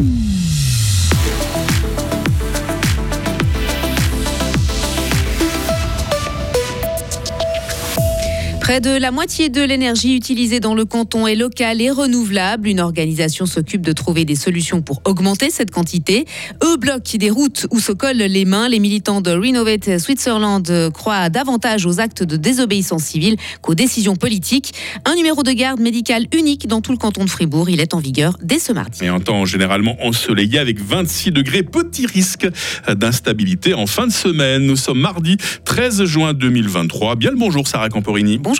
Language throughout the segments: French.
mm -hmm. Près de la moitié de l'énergie utilisée dans le canton est locale et renouvelable. Une organisation s'occupe de trouver des solutions pour augmenter cette quantité. Eux bloquent des routes où se collent les mains. Les militants de Renovate Switzerland croient davantage aux actes de désobéissance civile qu'aux décisions politiques. Un numéro de garde médicale unique dans tout le canton de Fribourg. Il est en vigueur dès ce mardi. Et un temps généralement ensoleillé avec 26 degrés. Petit risque d'instabilité en fin de semaine. Nous sommes mardi 13 juin 2023. Bien le bonjour Sarah Camporini. Bonjour.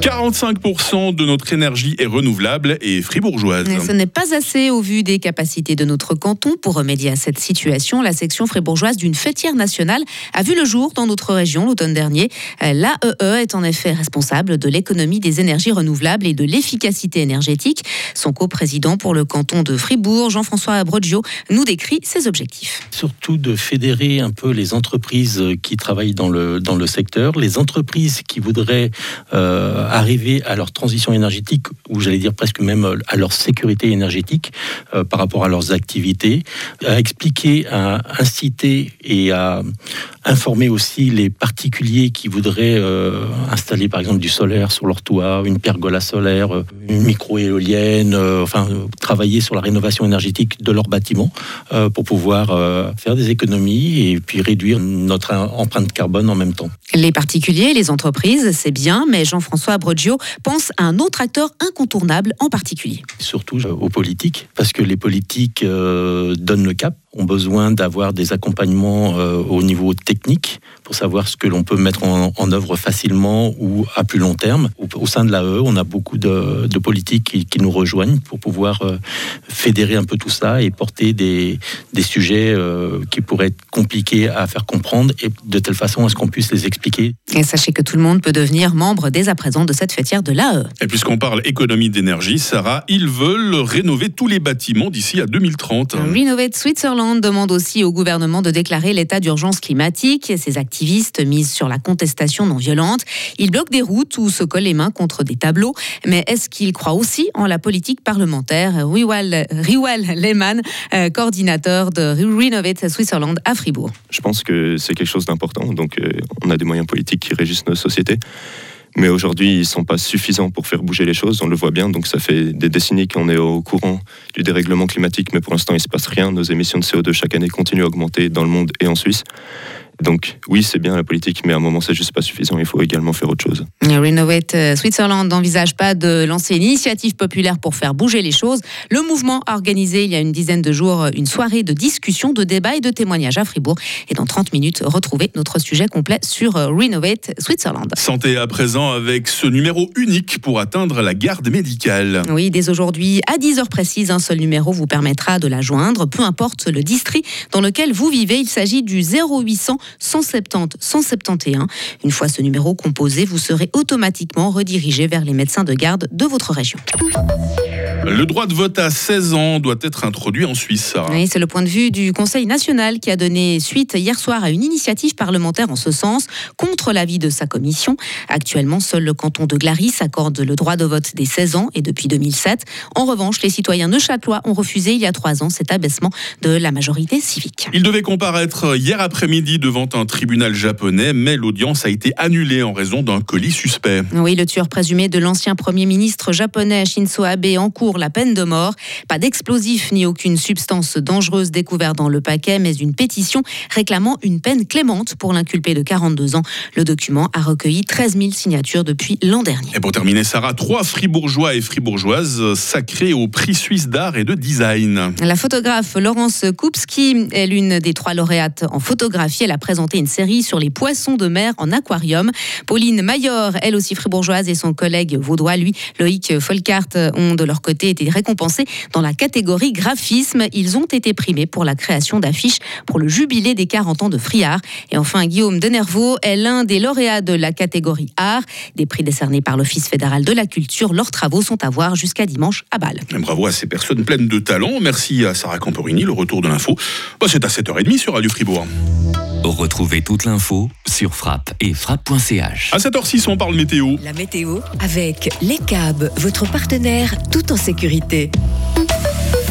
45% de notre énergie est renouvelable et fribourgeoise. ce n'est pas assez au vu des capacités de notre canton. Pour remédier à cette situation, la section fribourgeoise d'une fêtière nationale a vu le jour dans notre région l'automne dernier. L'AEE est en effet responsable de l'économie des énergies renouvelables et de l'efficacité énergétique. Son coprésident pour le canton de Fribourg, Jean-François Abroggio, nous décrit ses objectifs. Surtout de fédérer un peu les entreprises qui travaillent dans le, dans le secteur, les entreprises qui voudraient euh, arriver à leur transition énergétique, ou j'allais dire presque même euh, à leur sécurité énergétique euh, par rapport à leurs activités, à expliquer, à inciter et à informer aussi les particuliers qui voudraient euh, installer par exemple du solaire sur leur toit, une pergola solaire, une micro-éolienne, enfin travailler sur la rénovation énergétique de leur bâtiment pour pouvoir faire des économies et puis réduire notre empreinte carbone en même temps. Les particuliers, les entreprises, c'est bien, mais Jean-François Broggio pense à un autre acteur incontournable en particulier. Surtout euh, aux politiques, parce que les politiques euh, donnent le cap ont besoin d'avoir des accompagnements euh, au niveau technique pour savoir ce que l'on peut mettre en, œuvre facilement ou à plus long terme. Au, sein de l'AE, on a beaucoup de, politiques qui, nous rejoignent pour pouvoir euh, fédérer un peu tout ça et porter des, des sujets euh, qui pourraient être compliqués à faire comprendre et de telle façon à ce qu'on puisse les expliquer. Et sachez que tout le monde peut devenir membre dès à présent de cette fêtière de l'AE. Et puisqu'on parle économie d'énergie, Sarah, ils veulent rénover tous les bâtiments d'ici à 2030. Renovate Switzerland demande aussi au gouvernement de déclarer l'état d'urgence climatique. Ces activistes misent sur la contestation non violente. Ils bloquent des routes ou se collent les mains contre des tableaux. Mais est-ce qu'ils croient aussi en la politique parlementaire? Riwal, Lehmann, euh, coordinateur de Renovate Switzerland à Fribourg. Je pense que c'est quelque chose d'important. Donc, euh, on a des moyens politiques qui régissent nos sociétés. Mais aujourd'hui, ils ne sont pas suffisants pour faire bouger les choses, on le voit bien. Donc ça fait des décennies qu'on est au courant du dérèglement climatique, mais pour l'instant, il ne se passe rien. Nos émissions de CO2 chaque année continuent à augmenter dans le monde et en Suisse. Donc oui, c'est bien la politique, mais à un moment, c'est juste pas suffisant. Il faut également faire autre chose. Renovate euh, Switzerland n'envisage pas de lancer une initiative populaire pour faire bouger les choses. Le mouvement a organisé il y a une dizaine de jours une soirée de discussion, de débat et de témoignages à Fribourg. Et dans 30 minutes, retrouvez notre sujet complet sur euh, Renovate Switzerland. Santé à présent avec ce numéro unique pour atteindre la garde médicale. Oui, dès aujourd'hui, à 10 heures précises, un seul numéro vous permettra de la joindre, peu importe le district dans lequel vous vivez. Il s'agit du 0800 170 171. Une fois ce numéro composé, vous serez automatiquement redirigé vers les médecins de garde de votre région. Le droit de vote à 16 ans doit être introduit en Suisse. Oui, c'est le point de vue du Conseil national qui a donné suite hier soir à une initiative parlementaire en ce sens, contre l'avis de sa commission. Actuellement, seul le canton de Glaris accorde le droit de vote des 16 ans et depuis 2007. En revanche, les citoyens neuchâtelois ont refusé il y a trois ans cet abaissement de la majorité civique. Il devait comparaître hier après-midi devant un tribunal japonais, mais l'audience a été annulée en raison d'un colis suspect. Oui, le tueur présumé de l'ancien Premier ministre japonais Shinzo Abe en cours la peine de mort. Pas d'explosif ni aucune substance dangereuse découverte dans le paquet, mais une pétition réclamant une peine clémente pour l'inculpé de 42 ans. Le document a recueilli 13 000 signatures depuis l'an dernier. Et pour terminer, Sarah, trois fribourgeois et fribourgeoises sacrés au prix suisse d'art et de design. La photographe Laurence Koupski est l'une des trois lauréates en photographie. Elle a présenté une série sur les poissons de mer en aquarium. Pauline Mayor, elle aussi fribourgeoise, et son collègue vaudois, lui, Loïc Folkart, ont de leur côté été récompensés dans la catégorie graphisme. Ils ont été primés pour la création d'affiches pour le jubilé des 40 ans de Friard. Et enfin, Guillaume Denervaux est l'un des lauréats de la catégorie art, des prix décernés par l'Office fédéral de la culture. Leurs travaux sont à voir jusqu'à dimanche à Bâle. Bravo à ces personnes pleines de talent. Merci à Sarah Camporini. Le retour de l'info, bah, c'est à 7h30 sur Radio Fribourg. Retrouvez toute l'info sur frappe et frappe.ch. À cette heure-ci, on parle météo. La météo avec Les câbles, votre partenaire tout en sécurité sécurité.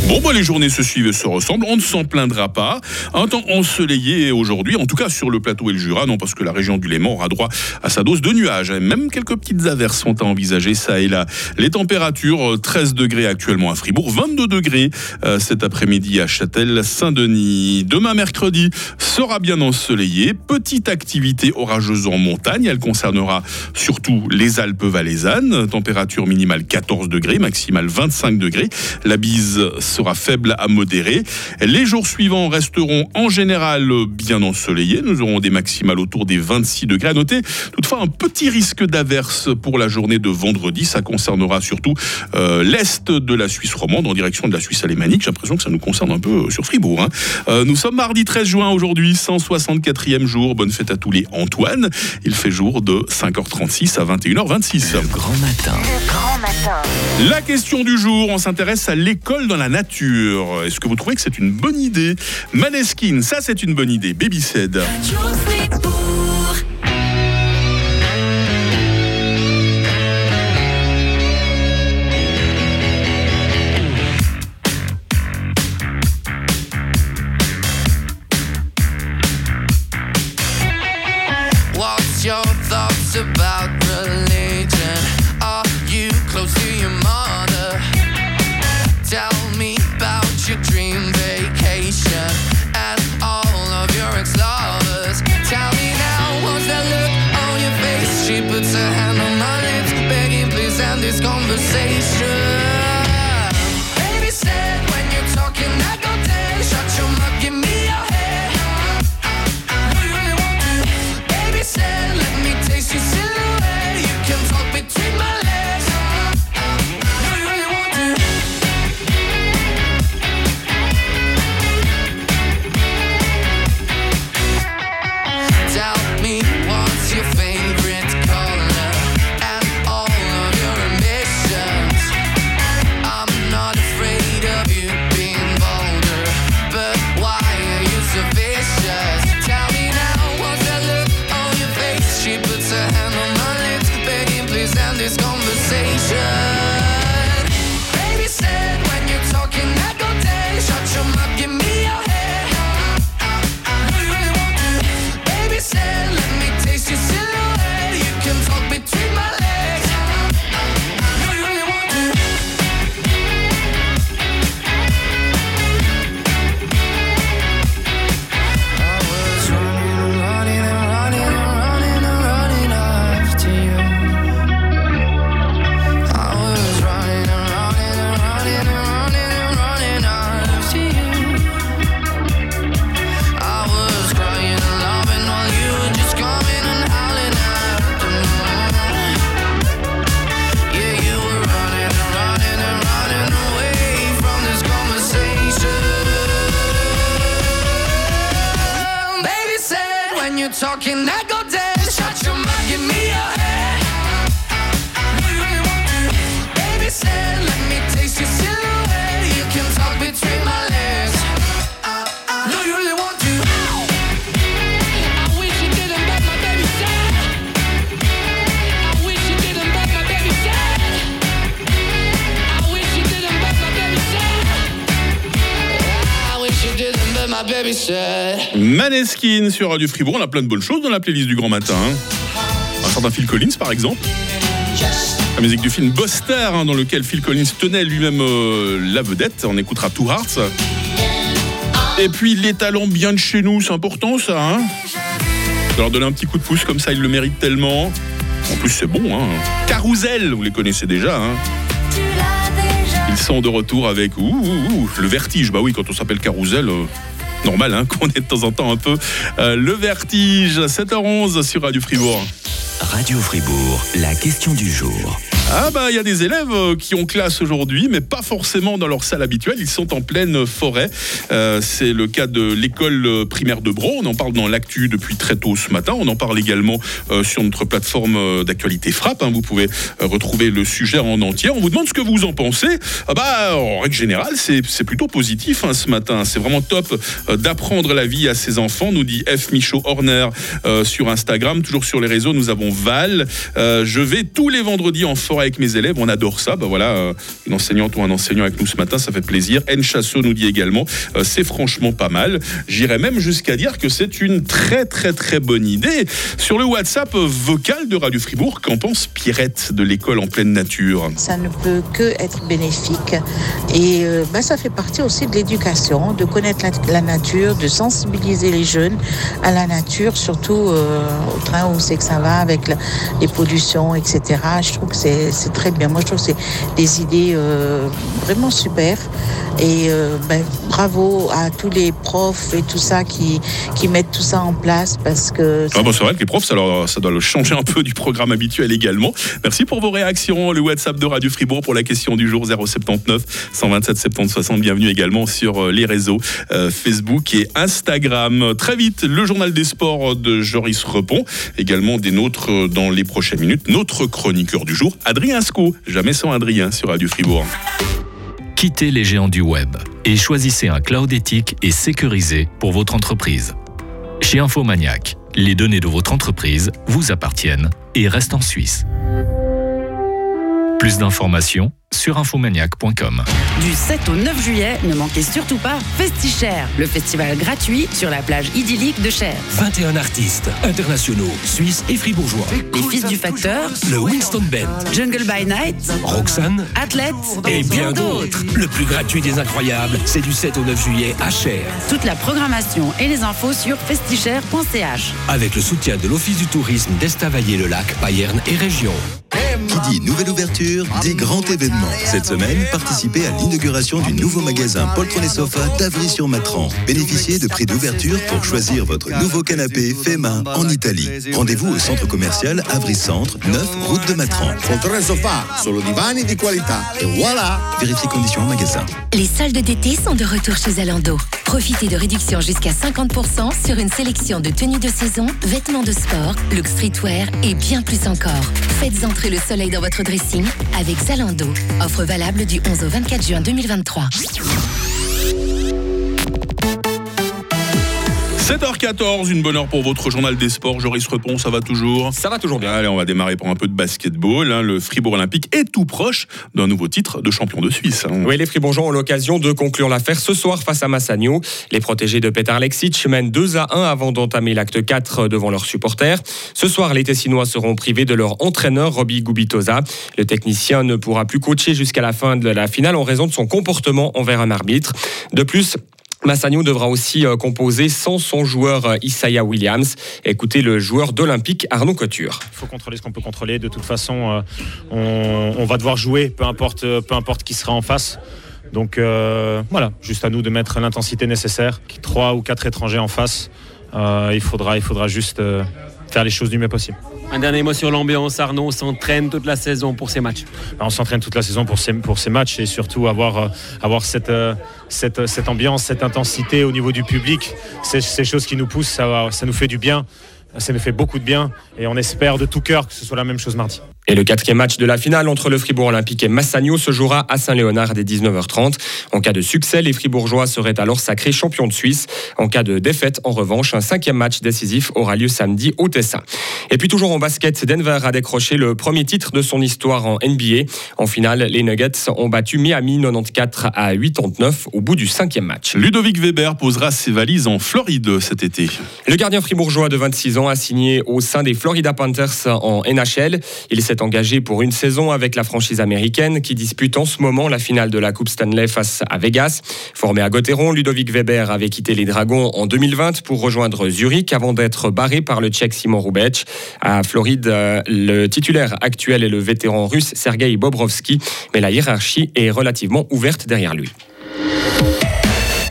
Bon, bah, les journées se suivent et se ressemblent. On ne s'en plaindra pas. Un temps ensoleillé aujourd'hui, en tout cas sur le plateau et le Jura, non, parce que la région du Léman aura droit à sa dose de nuages. Même quelques petites averses sont à envisager, ça et là. Les températures, 13 degrés actuellement à Fribourg, 22 degrés euh, cet après-midi à Châtel-Saint-Denis. Demain, mercredi, sera bien ensoleillé. Petite activité orageuse en montagne. Elle concernera surtout les Alpes valaisannes. Température minimale 14 degrés, maximale 25 degrés. La bise sera faible à modérée. Les jours suivants resteront en général bien ensoleillés. Nous aurons des maximales autour des 26 degrés. À noter toutefois un petit risque d'averse pour la journée de vendredi. Ça concernera surtout euh, l'est de la Suisse romande en direction de la Suisse alémanique. J'ai l'impression que ça nous concerne un peu sur Fribourg. Hein. Euh, nous sommes mardi 13 juin aujourd'hui, 164e jour. Bonne fête à tous les Antoine. Il fait jour de 5h36 à 21h26. Le grand matin. Grand matin. La question du jour, on s'intéresse à l'école dans la nature. Est-ce que vous trouvez que c'est une bonne idée? Maneskin, ça c'est une bonne idée. Baby said. You're talking that Maneskin sur Radio Fribourg. On a plein de bonnes choses dans la playlist du grand matin. hein. Un certain Phil Collins, par exemple. La musique du film Buster, hein, dans lequel Phil Collins tenait lui-même euh, la vedette. On écoutera Two Hearts. Et puis les talents bien de chez nous, c'est important ça. Hein leur donner un petit coup de pouce comme ça, ils le méritent tellement. En plus, c'est bon. Hein. Carousel, vous les connaissez déjà. Hein Ils sont de retour avec le vertige. Bah oui, quand on s'appelle Carousel, euh, normal hein, qu'on ait de temps en temps un peu euh, le vertige. 7h11 sur Radio Fribourg. Radio Fribourg, la question du jour. Ah bah il y a des élèves euh, qui ont classe aujourd'hui, mais pas forcément dans leur salle habituelle. Ils sont en pleine forêt. Euh, c'est le cas de l'école euh, primaire de Bro. On en parle dans l'actu depuis très tôt ce matin. On en parle également sur notre plateforme d'actualité Frappe. hein. Vous pouvez retrouver le sujet en entier. On vous demande ce que vous en pensez. Ah bah en règle générale, c'est plutôt positif hein, ce matin. C'est vraiment top d'apprendre la vie à ses enfants, nous dit F. Michaud Horner sur Instagram. Toujours sur les réseaux, nous avons Val. Je vais tous les vendredis en forêt avec mes élèves. On adore ça. Bah voilà, euh, une enseignante ou un enseignant avec nous ce matin, ça fait plaisir. N. Chassot nous dit également, euh, c'est franchement pas mal. J'irais même jusqu'à dire que c'est une très très très bonne idée. Sur le WhatsApp vocal de Radio Fribourg, qu'en pense Pierrette de l'école en pleine nature? Ça ne peut que être bénéfique. Et euh, ben, ça fait partie aussi de l'éducation, de connaître la, nature, de sensibiliser les jeunes à la nature, surtout euh, au train où c'est que ça va avec les pollutions, etc. Je trouve que c'est c'est très bien. Moi, je trouve que c'est des idées euh, vraiment super. Et euh, ben, bravo à tous les profs et tout ça qui, qui mettent tout ça en place parce que Ah bon, c'est vrai que les profs, ça, doit le changer un peu du programme habituel également. Merci pour vos réactions. Le WhatsApp de Radio Fribourg pour la question du jour 079 127 70 60. Bienvenue également sur euh, les réseaux Facebook et Instagram. Très vite, le journal des sports de Joris Repon. Également des nôtres dans les prochaines minutes. Notre chroniqueur du jour, Adrien Sco. Jamais sans Adrien sur Radio Fribourg. Quittez les géants du web et choisissez un cloud éthique et sécurisé pour votre entreprise. Chez Infomaniac, les données de votre entreprise vous appartiennent et restent en Suisse. Plus d'informations sur infomaniac.com. Du 7 au 9 juillet, ne manquez surtout pas FestiChère, le festival gratuit sur la plage idyllique de Cher. 21 artistes internationaux, suisses et fribourgeois. Les fils du facteur, Le Winston Band, Jungle by Night, Roxane Athlète et bien d'autres. Le plus gratuit des incroyables, c'est du 7 au 9 juillet à Cher. Toute la programmation et les infos sur festichère.ch. Avec le soutien de l'Office du tourisme d'Estavayer-le-Lac, Payerne et Région. Qui dit nouvelle ouverture, dit grand événement. Cette semaine, participez à l'inauguration du nouveau magasin Poltron et Sofa d'Avry-sur-Matran. Bénéficiez de prix d'ouverture pour choisir votre nouveau canapé fait main en Italie. Rendez-vous au centre commercial Avry Centre, 9 route de Matran. Poltrone Sofa, solo divani di qualità. E voilà Vérifiez conditions en magasin. Les soldes d'été sont de retour chez Zalando. Profitez de réductions jusqu'à 50% sur une sélection de tenues de saison, vêtements de sport, look streetwear et bien plus encore. Faites entrer le soleil dans votre dressing avec Zalando. Offre valable du 11 au 24 juin 2023. 7h14, une bonne heure pour votre journal des sports. Joris Repon, ça va toujours? Ça va toujours bien. Allez, on va démarrer pour un peu de basketball. hein. Le Fribourg Olympique est tout proche d'un nouveau titre de champion de Suisse. hein. Oui, les Fribourgeois ont l'occasion de conclure l'affaire ce soir face à Massagno. Les protégés de Petar Leksic mènent 2 à 1 avant d'entamer l'acte 4 devant leurs supporters. Ce soir, les Tessinois seront privés de leur entraîneur Robbie Gubitoza. Le technicien ne pourra plus coacher jusqu'à la fin de la finale en raison de son comportement envers un arbitre. De plus, Massagno devra aussi euh, composer sans son joueur euh, Isaiah Williams. Écoutez le joueur d'Olympique Arnaud Couture. Il faut contrôler ce qu'on peut contrôler. De toute façon, euh, on, va devoir jouer, peu importe, qui sera en face. Donc voilà, juste à nous de mettre l'intensité nécessaire. Trois ou quatre étrangers en face, il, faudra, il faudra juste faire les choses du mieux possible. Un dernier mot sur l'ambiance. Arnaud s'entraîne toute la saison pour ces matchs. Ben, On s'entraîne toute la saison pour ces, pour ces matchs et surtout avoir, euh, avoir cette, euh, cette, cette ambiance, cette intensité au niveau du public. C'est ces choses qui nous poussent, ça, ça nous fait du bien, ça nous fait beaucoup de bien et on espère de tout cœur que ce soit la même chose mardi. Et le quatrième match de la finale entre le Fribourg Olympique et Massagno se jouera à Saint-Léonard dès 19h30. En cas de succès, les Fribourgeois seraient alors sacrés champions de Suisse. En cas de défaite, en revanche, un cinquième match décisif aura lieu samedi au Tessin. Et puis toujours en basket, Denver a décroché le premier titre de son histoire en NBA. En finale, les Nuggets ont battu Miami 94 à 89 au bout du cinquième match. Ludovic Weber posera ses valises en Floride cet été. Le gardien fribourgeois de 26 ans a signé au sein des Florida Panthers en NHL. Il s'est engagé pour une saison avec la franchise américaine qui dispute en ce moment la finale de la Coupe Stanley face à Vegas. Formé à Gotteron, Ludovic Weber avait quitté les Dragons en 2020 pour rejoindre Zurich avant d'être barré par le Tchèque Simon Rubec. À Floride, euh, le titulaire actuel est le vétéran russe Sergei Bobrovski, mais la hiérarchie est relativement ouverte derrière lui.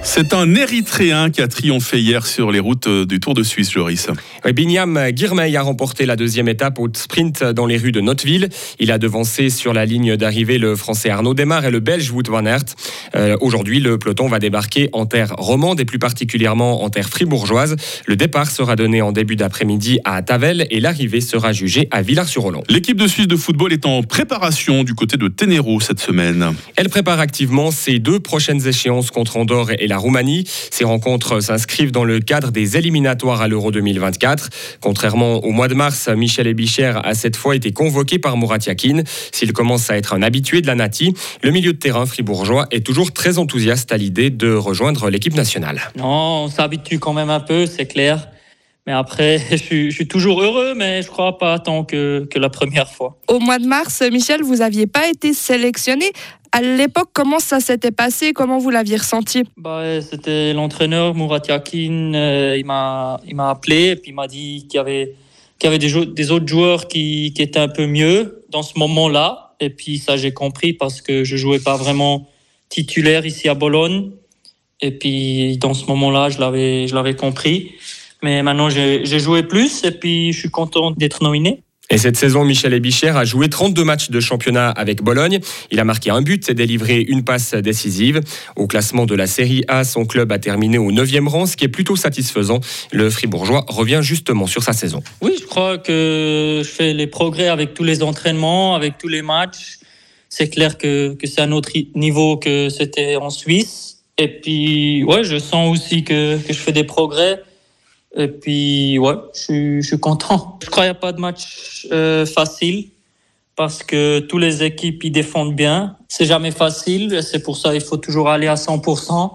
C'est un Érythréen qui a triomphé hier sur les routes euh, du Tour de Suisse, Joris. Oui, Binyam Girmay a remporté la deuxième étape au sprint dans les rues de Notteville. Il a devancé sur la ligne d'arrivée le français Arnaud Demar et le belge Wout van Aert. Euh, Aujourd'hui, le peloton va débarquer en terre romande et plus particulièrement en terre fribourgeoise. Le départ sera donné en début d'après-midi à Tavel et l'arrivée sera jugée à Villars-sur-Olon. L'équipe de Suisse de football est en préparation du côté de Ténéro cette semaine. Elle prépare activement ses deux prochaines échéances contre Andorre et la Roumanie. Ces rencontres s'inscrivent dans le cadre des éliminatoires à l'Euro 2024. Contrairement au mois de mars, Michel Ebicher a cette fois été convoqué par Murat Yakin. S'il commence à être un habitué de la Nati, le milieu de terrain fribourgeois est toujours très enthousiaste à l'idée de rejoindre l'équipe nationale. Non, on s'habitue quand même un peu, c'est clair. Mais après, je suis, je suis toujours heureux, mais je crois pas tant que, que la première fois. Au mois de mars, Michel, vous n'aviez pas été sélectionné. À l'époque, comment ça s'était passé? Comment vous l'aviez ressenti? Bah, C'était l'entraîneur, Murat Yakin, euh, il m'a appelé et puis il m'a dit qu'il y avait, qu'il y avait des, autres joueurs qui, qui étaient un peu mieux dans ce moment-là. Et puis ça, j'ai compris parce que je jouais pas vraiment titulaire ici à Bologne. Et puis dans ce moment-là, je l'avais compris. Mais maintenant, j'ai joué plus et puis je suis content d'être nominé. Et cette saison, Michel Ebicher a joué 32 matchs de championnat avec Bologne. Il a marqué un but et délivré une passe décisive. Au classement de la Série A, son club a terminé au 9e rang, ce qui est plutôt satisfaisant. Le Fribourgeois revient justement sur sa saison. Oui, je crois que je fais les progrès avec tous les entraînements, avec tous les matchs. C'est clair que, que c'est un autre niveau que c'était en Suisse. Et puis, ouais, je sens aussi que, que je fais des progrès. Et puis, ouais, je suis, je suis content. Je crois qu'il n'y a pas de match euh, facile parce que toutes les équipes ils défendent bien. C'est jamais facile. C'est pour ça qu'il faut toujours aller à 100%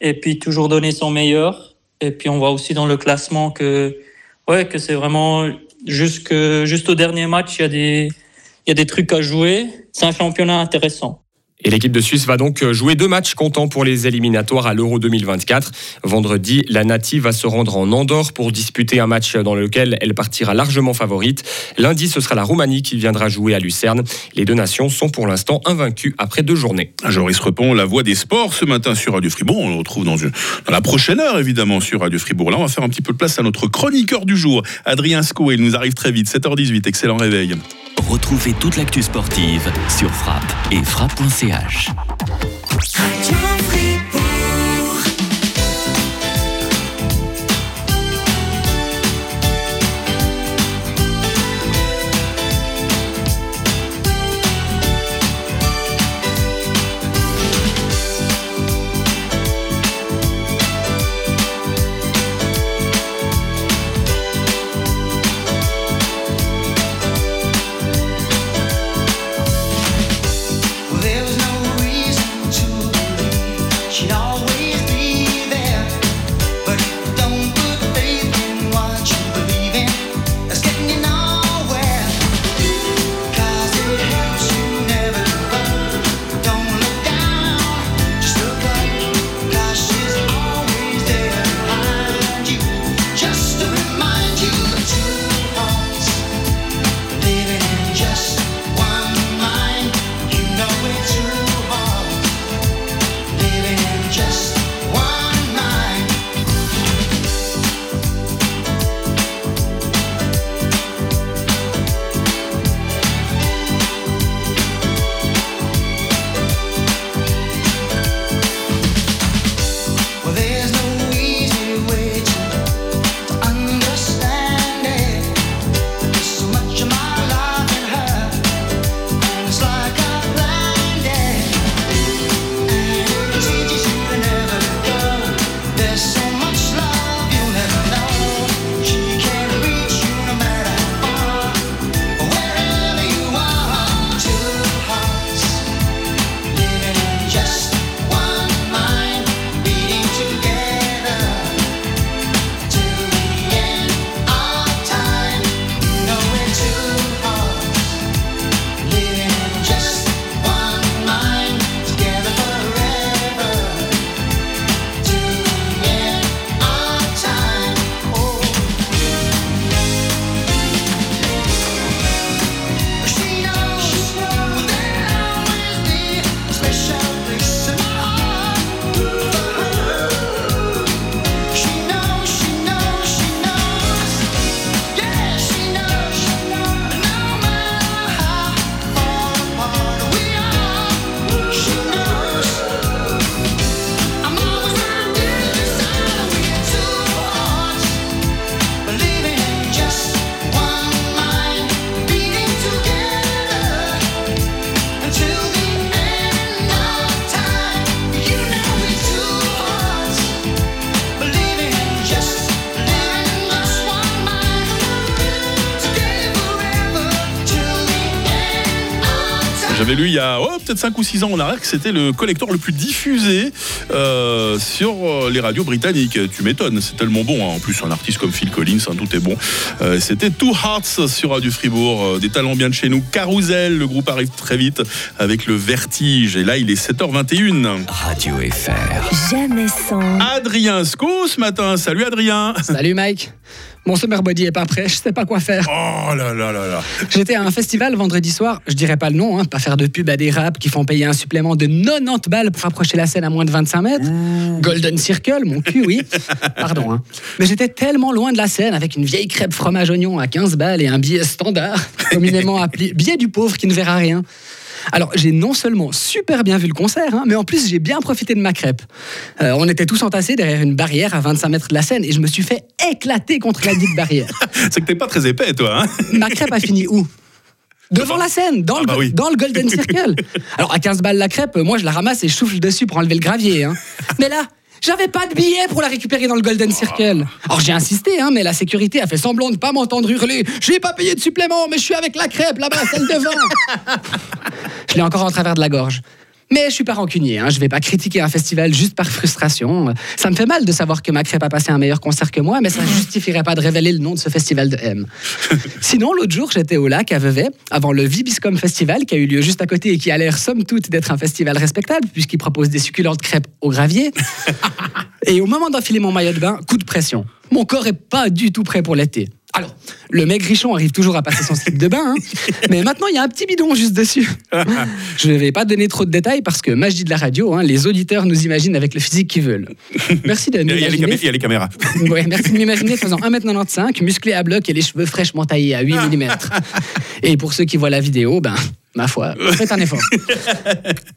et puis toujours donner son meilleur. Et puis, on voit aussi dans le classement que, ouais, que c'est vraiment jusque, juste au dernier match, il y a des, il y a des trucs à jouer. C'est un championnat intéressant. Et l'équipe de Suisse va donc jouer deux matchs comptants pour les éliminatoires à l'Euro 2024. Vendredi, la Nati va se rendre en Andorre pour disputer un match dans lequel elle partira largement favorite. Lundi, ce sera la Roumanie qui viendra jouer à Lucerne. Les deux nations sont pour l'instant invaincues après deux journées. Joris Repon, la voix des sports ce matin sur Radio Fribourg. On le retrouve dans, une- dans la prochaine heure, évidemment, sur Radio Fribourg. Là, on va faire un petit peu de place à notre chroniqueur du jour, Adrien Sco. Il nous arrive très vite, 7h18. Excellent réveil. Retrouvez toute l'actu sportive sur frappe et frappe.ch. Макияж. J'avais lu il y a oh, peut-être 5 ou 6 ans en arrière que c'était le collector le plus diffusé euh, sur euh, les radios britanniques. Tu m'étonnes, c'est tellement bon. hein. En plus, un artiste comme Phil Collins, hein, tout est bon. Euh, c'était Two Hearts sur Radio Fribourg. Des talents bien de chez nous. Carousel, le groupe arrive très vite avec le vertige. Et là, il est 7h21. Radio FR. Jamais sans. Adrien Sco ce matin. Salut Adrien. Salut Mike. Mon summer body est pas prêt, je sais pas quoi faire. Oh là là là là. J'étais à un festival vendredi soir, je dirais pas le nom, hein, pas faire de pub à des raps qui font payer un supplément de 90 balles pour approcher la scène à moins de 25 mètres. Golden Circle, mon cul, oui. Pardon. Hein. Mais j'étais tellement loin de la scène avec une vieille crêpe fromage oignon à 15 balles et un billet standard, communément appelé billet du pauvre qui ne verra rien. Alors, j'ai non seulement super bien vu le concert, hein, mais en plus, j'ai bien profité de ma crêpe. Euh, on était tous entassés derrière une barrière à 25 mètres de la scène et je me suis fait éclater contre la dite barrière. C'est que t'es pas très épais, toi. Hein Ma crêpe a fini où? Devant la scène, dans, le, bah oui. dans le Golden Circle. Alors, à 15 balles la crêpe, moi, je la ramasse et je souffle dessus pour enlever le gravier. hein. Mais là, j'avais pas de billet pour la récupérer dans le Golden Circle. Alors j'ai insisté, hein, mais la sécurité a fait semblant de pas m'entendre hurler. J'ai pas payé de supplément, mais je suis avec la crêpe là-bas, celle devant. je l'ai encore en travers de la gorge. Mais je suis pas rancunier, hein. je vais pas critiquer un festival juste par frustration. Ça me fait mal de savoir que ma crêpe a passé un meilleur concert que moi, mais ça justifierait pas de révéler le nom de ce festival de M. Sinon, l'autre jour, j'étais au lac à Vevey, avant le Vibiscom Festival qui a eu lieu juste à côté et qui a l'air, somme toute, d'être un festival respectable, puisqu'il propose des succulentes crêpes au gravier. Et au moment d'enfiler mon maillot de bain, coup de pression. Mon corps est pas du tout prêt pour l'été. Alors, le maigrichon arrive toujours à passer son slip de bain, hein, mais maintenant il y a un petit bidon juste dessus. Je ne vais pas donner trop de détails parce que magie de la radio, hein, les auditeurs nous imaginent avec le physique qu'ils veulent. Merci de m'imaginer. il y a les caméras. Ouais, merci de m'imaginer faisant 1m95, musclé à bloc et les cheveux fraîchement taillés à 8 mm. Et pour ceux qui voient la vidéo, ben, ma foi, faites un effort.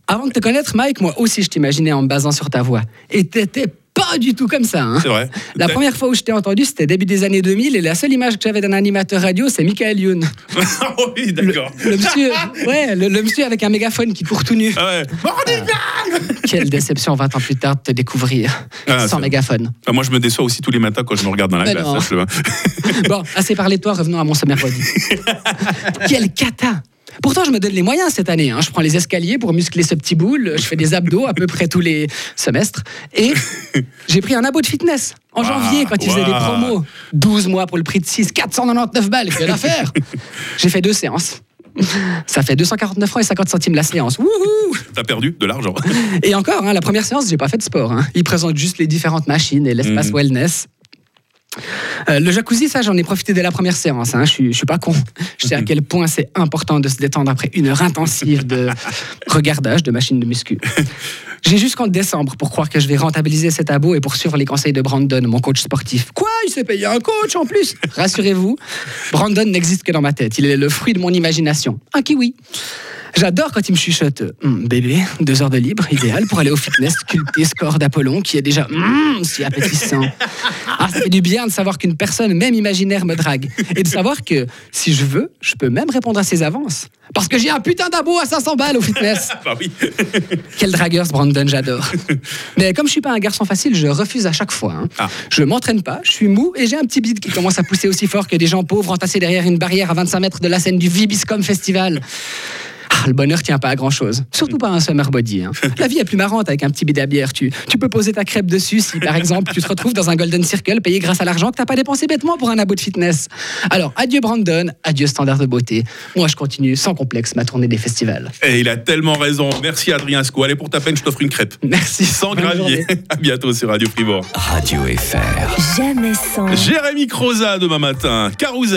Avant de te connaître, Mike, moi aussi je t'imaginais en me basant sur ta voix. Et t'étais pas du tout comme ça. hein. C'est vrai. La première fois où je t'ai entendu, c'était début des années 2000 et la seule image que j'avais d'un animateur radio, c'est Michael Youn. oui, d'accord. Le monsieur, ouais, le, le monsieur avec un mégaphone qui court tout nu. Ah ouais. Quelle déception 20 ans plus tard de te découvrir Ah, sans mégaphone. Ah, moi, je me déçois aussi tous les matins quand je me regarde dans la Mais glace. Bon, assez parlé de toi, revenons à mon body. Quelle cata Pourtant, je me donne les moyens cette année. hein. Je prends les escaliers pour muscler ce petit boule. Je fais des abdos à peu près tous les semestres. Et j'ai pris un abo de fitness en janvier quand ils faisaient des promos. 12 mois pour le prix de 6, 499 balles. Quelle affaire J'ai fait deux séances. Ça fait 249 francs et 50 centimes la séance. Wouhou T'as perdu de l'argent. et encore, hein, la première séance, j'ai pas fait de sport. hein. Ils présentent juste les différentes machines et l'espace Mhm. wellness. Euh, le jacuzzi, ça, j'en ai profité dès la première séance. hein. Je, suis, je suis pas con. Je sais à quel point c'est important de se détendre après une heure intensive de regardage de machines de muscu. J'ai jusqu'en décembre pour croire que je vais rentabiliser cet abo et poursuivre les conseils de Brandon, mon coach sportif. Quoi? Il s'est payé un coach en plus? Rassurez-vous, Brandon n'existe que dans ma tête. Il est le fruit de mon imagination. Un kiwi. J'adore quand il me chuchote Hum, Bébé, deux heures de libre, idéal pour aller au fitness, sculpter ce corps d'Apollon qui est déjà hum, si appétissant. Ah, ça fait du bien de savoir qu'une personne, même imaginaire, me drague. Et de savoir que, si je veux, je peux même répondre à ses avances. Parce que j'ai un putain d'abo à 500 balles au fitness. bah oui. Quel dragueur ce Brandon, j'adore. Mais comme je suis pas un garçon facile, je refuse à chaque fois. hein. Ah. Je m'entraîne pas, je suis mou et j'ai un petit bide qui commence à pousser aussi fort que des gens pauvres entassés derrière une barrière à 25 mètres de la scène du Vibiscom Festival. Ah, le bonheur tient pas à grand chose. Surtout pas un summer body. hein. La vie est plus marrante avec un petit bidet à bière. Tu, tu peux poser ta crêpe dessus si, par exemple, tu te retrouves dans un Golden Circle payé grâce à l'argent que t'as pas dépensé bêtement pour un abo de fitness. Alors, adieu Brandon, adieu standard de beauté. Moi, je continue sans complexe ma tournée des festivals. Et il a tellement raison. Merci Adrien Sco. Allez, pour ta peine, je t'offre une crêpe. Merci. Sans Bonne gravier. À bientôt sur Radio Fribourg. Radio FR. Jamais sans. Jérémy Croza demain matin. Carousel.